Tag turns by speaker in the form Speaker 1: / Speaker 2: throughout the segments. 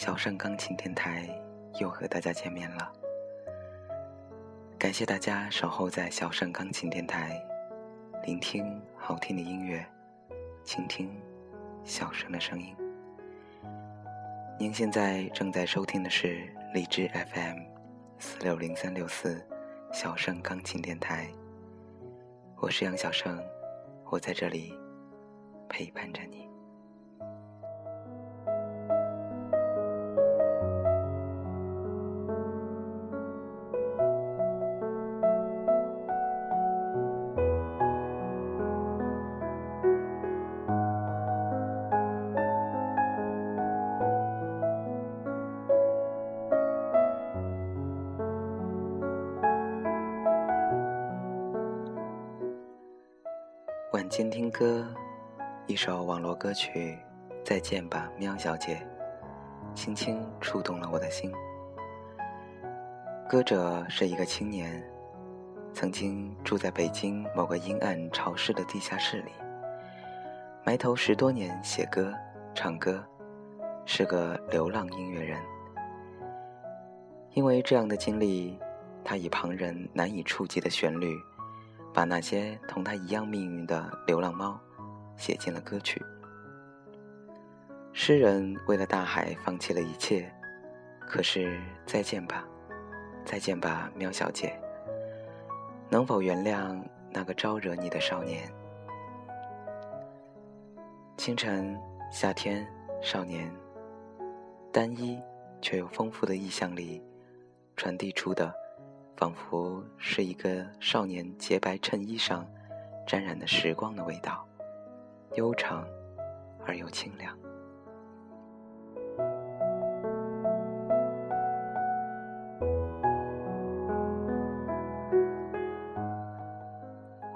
Speaker 1: 小盛钢琴电台又和大家见面了。感谢大家守候在小盛钢琴电台，聆听好听的音乐，倾听小声的声音。您现在正在收听的是荔枝 FM 四六零三六四小盛钢琴电台，我是杨小盛，我在这里陪伴着你。晚间听歌，一首网络歌曲《再见吧，喵小姐》，轻轻触动了我的心。歌者是一个青年，曾经住在北京某个阴暗潮湿的地下室里，埋头十多年写歌、唱歌，是个流浪音乐人。因为这样的经历，他以旁人难以触及的旋律。把那些同他一样命运的流浪猫写进了歌曲。诗人为了大海放弃了一切，可是再见吧，再见吧，喵小姐。能否原谅那个招惹你的少年？清晨、夏天、少年，单一却又丰富的意象里，传递出的。仿佛是一个少年洁白衬衣上沾染的时光的味道，悠长而又清凉。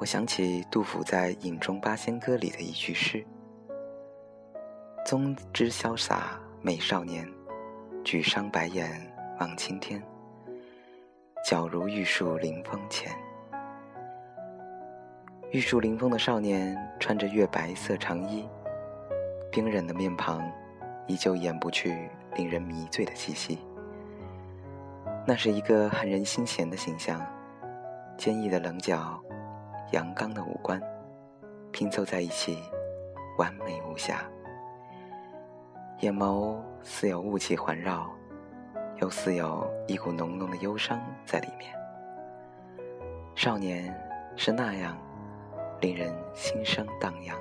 Speaker 1: 我想起杜甫在《饮中八仙歌》里的一句诗：“宗之潇洒美少年，举觞白眼望青天。”皎如玉树临风前，玉树临风的少年穿着月白色长衣，冰冷的面庞依旧掩不去令人迷醉的气息。那是一个撼人心弦的形象，坚毅的棱角，阳刚的五官，拼凑在一起，完美无瑕。眼眸似有雾气环绕。又似有一股浓浓的忧伤在里面。少年是那样，令人心生荡漾。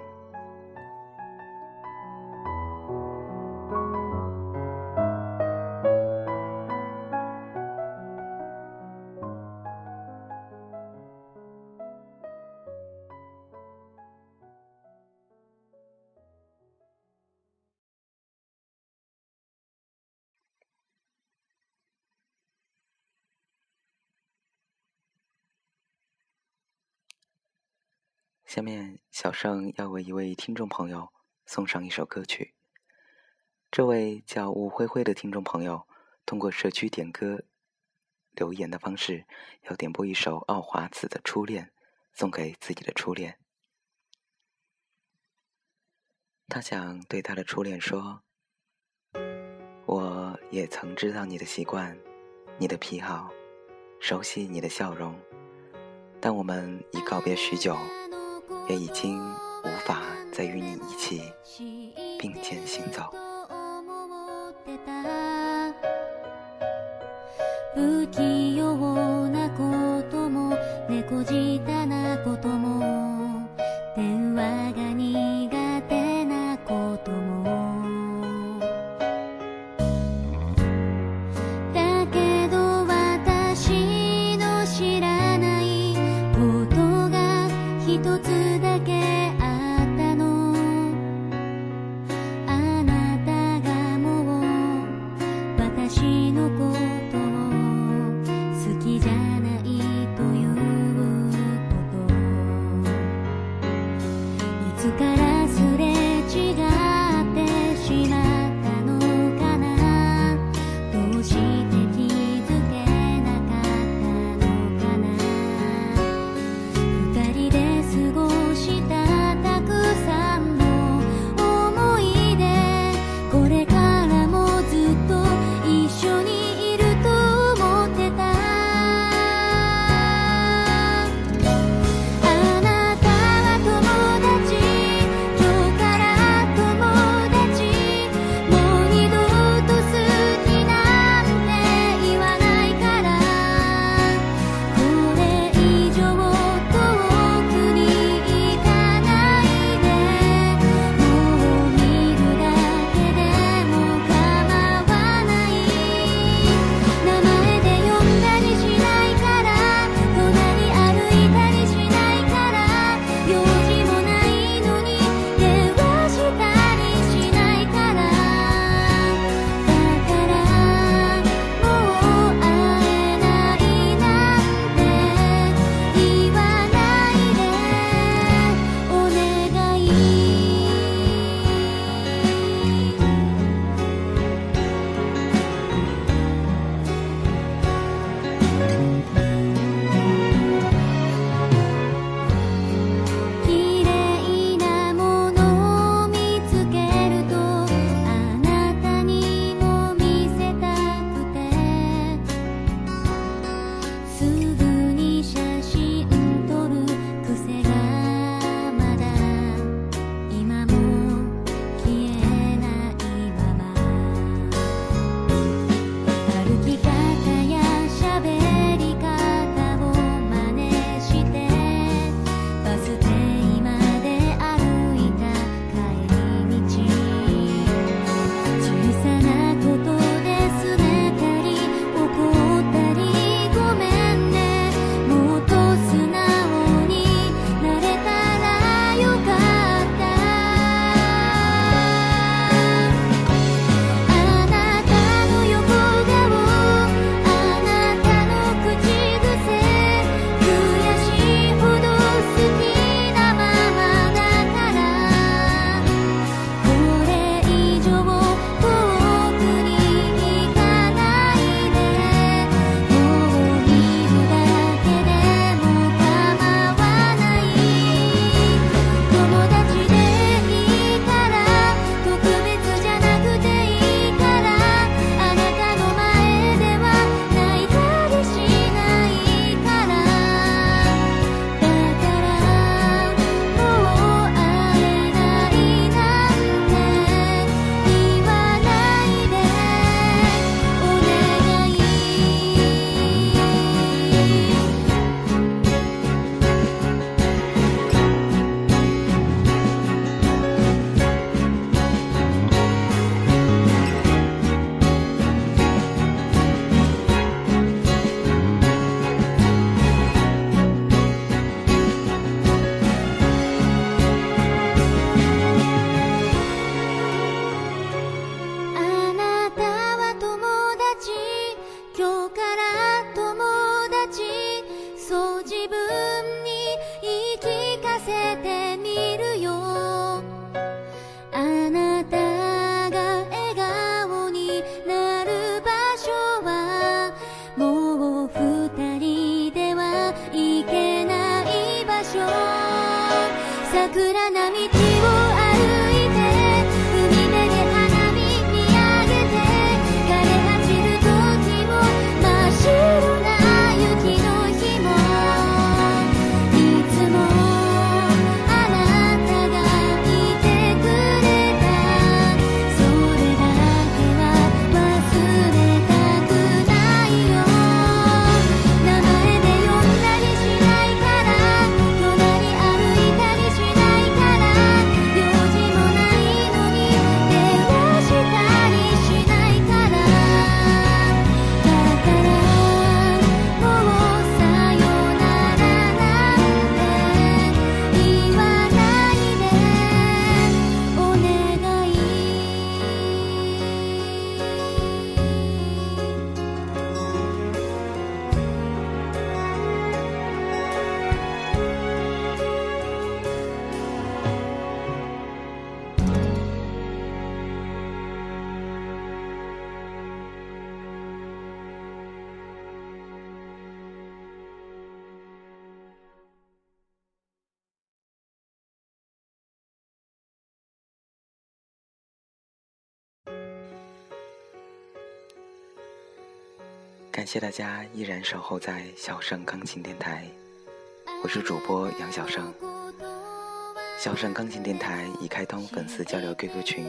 Speaker 1: 下面，小盛要为一位听众朋友送上一首歌曲。这位叫吴灰灰的听众朋友，通过社区点歌留言的方式，要点播一首奥华子的《初恋》，送给自己的初恋。他想对他的初恋说：“我也曾知道你的习惯，你的癖好，熟悉你的笑容，但我们已告别许久。”也已经无法再与你一起并肩行走。感谢大家依然守候在小盛钢琴电台，我是主播杨小盛。小盛钢琴电台已开通粉丝交流 QQ 群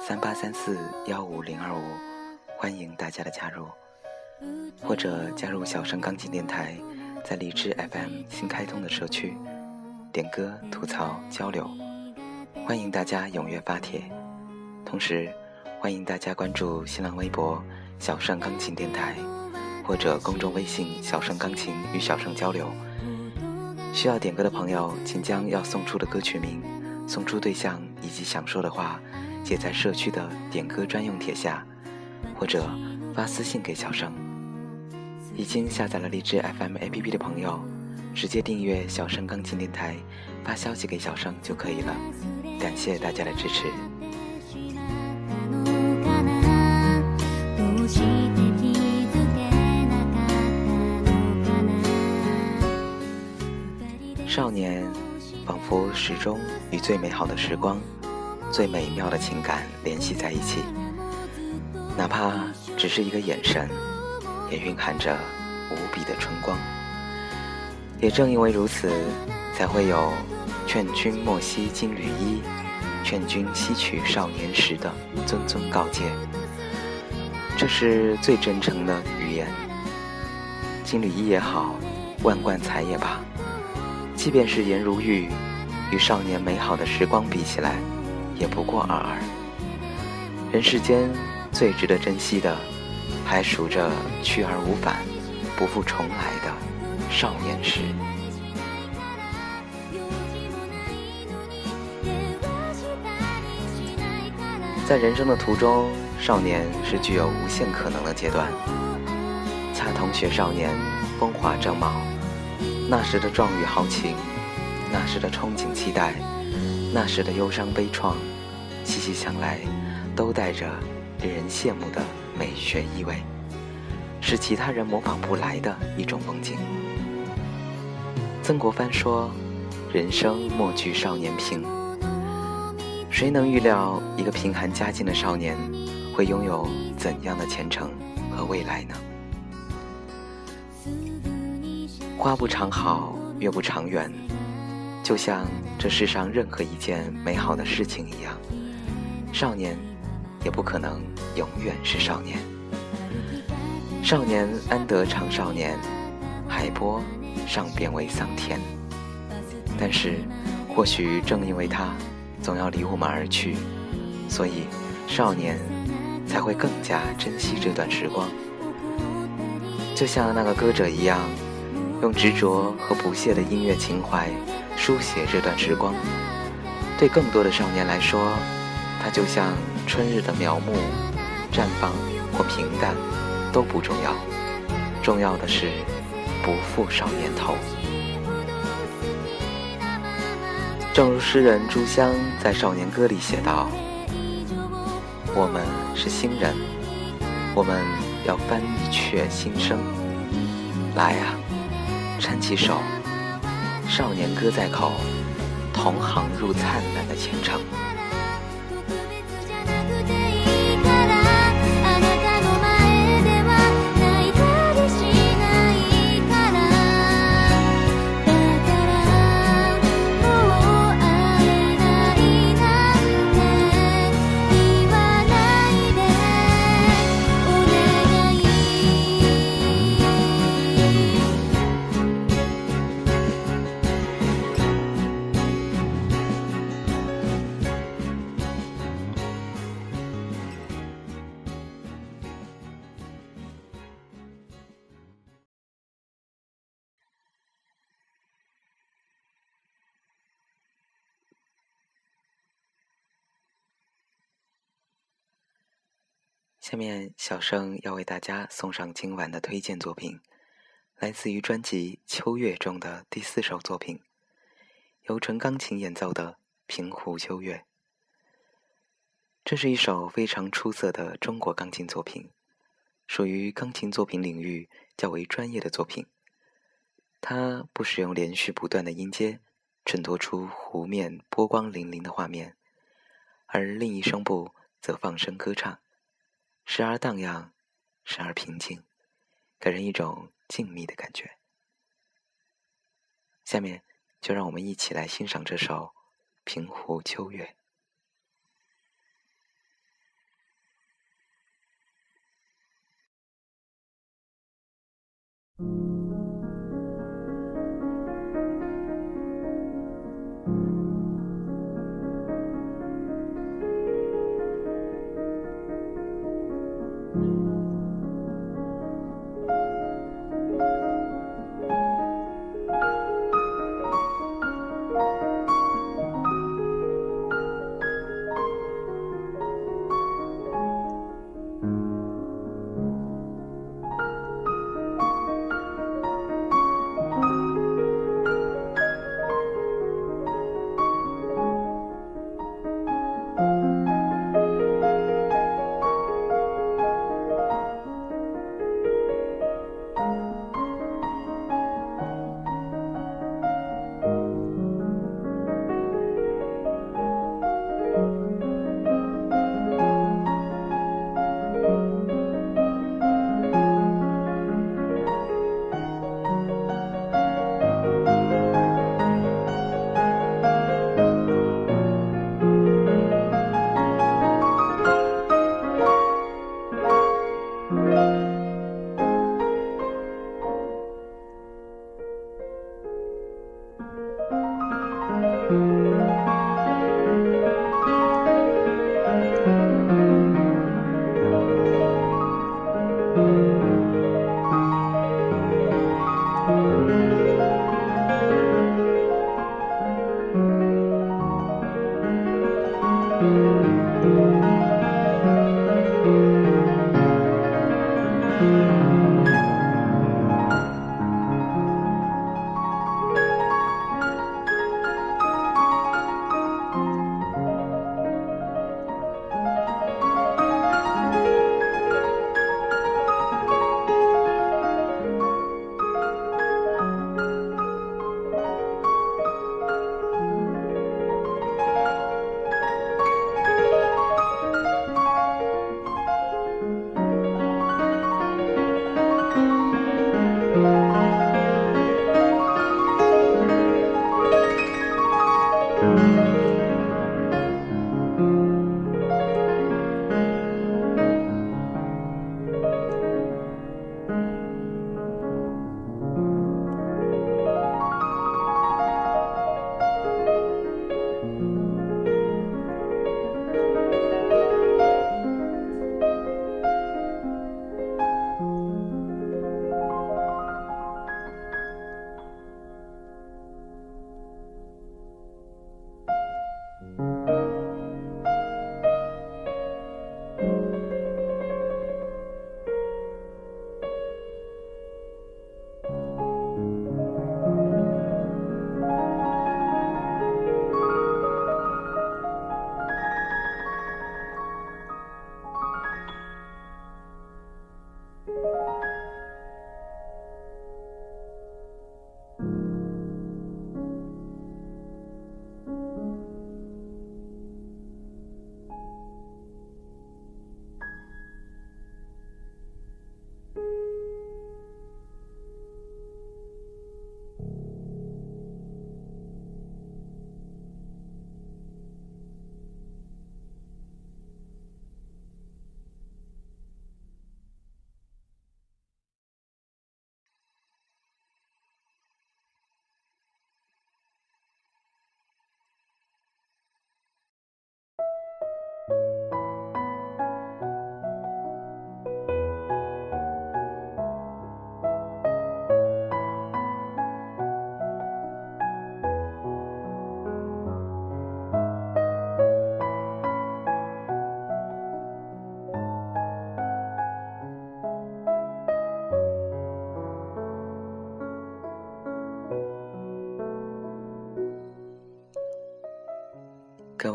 Speaker 1: 三八三四幺五零二五，欢迎大家的加入，或者加入小盛钢琴电台在荔枝 FM 新开通的社区，点歌、吐槽、交流，欢迎大家踊跃发帖。同时，欢迎大家关注新浪微博小盛钢琴电台。或者公众微信“小盛钢琴”与小盛交流。需要点歌的朋友，请将要送出的歌曲名、送出对象以及想说的话写在社区的点歌专用帖下，或者发私信给小盛。已经下载了荔枝 FM APP 的朋友，直接订阅小盛钢琴电台，发消息给小盛就可以了。感谢大家的支持。少年，仿佛始终与最美好的时光、最美妙的情感联系在一起，哪怕只是一个眼神，也蕴含着无比的春光。也正因为如此，才会有“劝君莫惜金缕衣，劝君惜取少年时”的谆谆告诫。这是最真诚的语言。金缕衣也好，万贯彩也罢。即便是颜如玉，与少年美好的时光比起来，也不过尔尔。人世间最值得珍惜的，还数着去而无返、不复重来的少年时。在人生的途中，少年是具有无限可能的阶段。恰同学少年，风华正茂。那时的壮语豪情，那时的憧憬期待，那时的忧伤悲怆，细细想来，都带着令人羡慕的美学意味，是其他人模仿不来的一种风景。曾国藩说：“人生莫惧少年贫。”谁能预料一个贫寒家境的少年，会拥有怎样的前程和未来呢？花不长好，月不长圆，就像这世上任何一件美好的事情一样，少年也不可能永远是少年。少年安得长少年，海波尚变为桑田。但是，或许正因为他总要离我们而去，所以少年才会更加珍惜这段时光。就像那个歌者一样。用执着和不懈的音乐情怀书写这段时光，对更多的少年来说，它就像春日的苗木，绽放或平淡都不重要，重要的是不负少年头。正如诗人朱香在《少年歌》里写道：“我们是新人，我们要翻一阙新生，来啊！”搀起手，少年歌在口，同行入灿烂的前程。下面，小生要为大家送上今晚的推荐作品，来自于专辑《秋月》中的第四首作品，由纯钢琴演奏的《平湖秋月》。这是一首非常出色的中国钢琴作品，属于钢琴作品领域较为专业的作品。它不使用连续不断的音阶，衬托出湖面波光粼粼的画面，而另一声部则放声歌唱。时而荡漾，时而平静，给人一种静谧的感觉。下面就让我们一起来欣赏这首《平湖秋月》。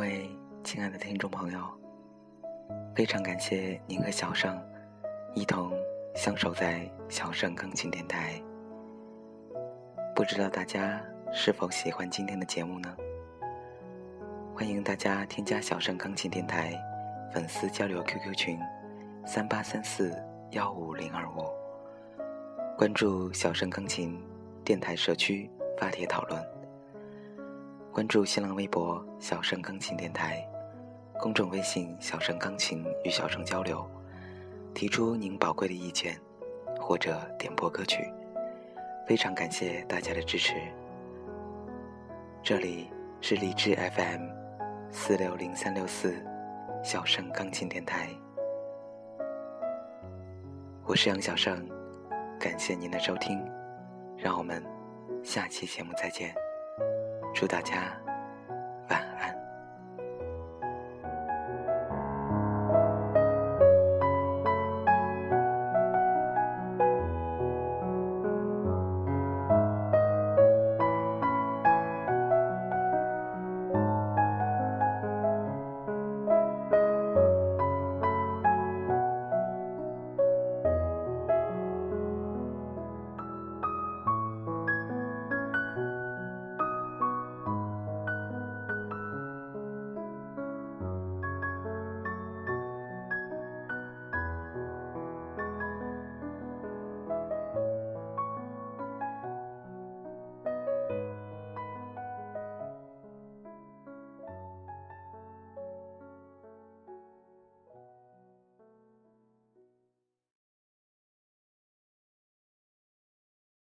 Speaker 1: 各位亲爱的听众朋友，非常感谢您和小盛一同相守在小盛钢琴电台。不知道大家是否喜欢今天的节目呢？欢迎大家添加小盛钢琴电台粉丝交流 QQ 群：三八三四幺五零二五，关注小声钢琴电台社区发帖讨论，关注新浪微博小声钢琴电台，公众微信小声钢琴与小声交流，提出您宝贵的意见或者点播歌曲，非常感谢大家的支持。这里是荔枝 FM 四六零三六四小声钢琴电台。我是杨小胜，感谢您的收听，让我们下期节目再见，祝大家晚安。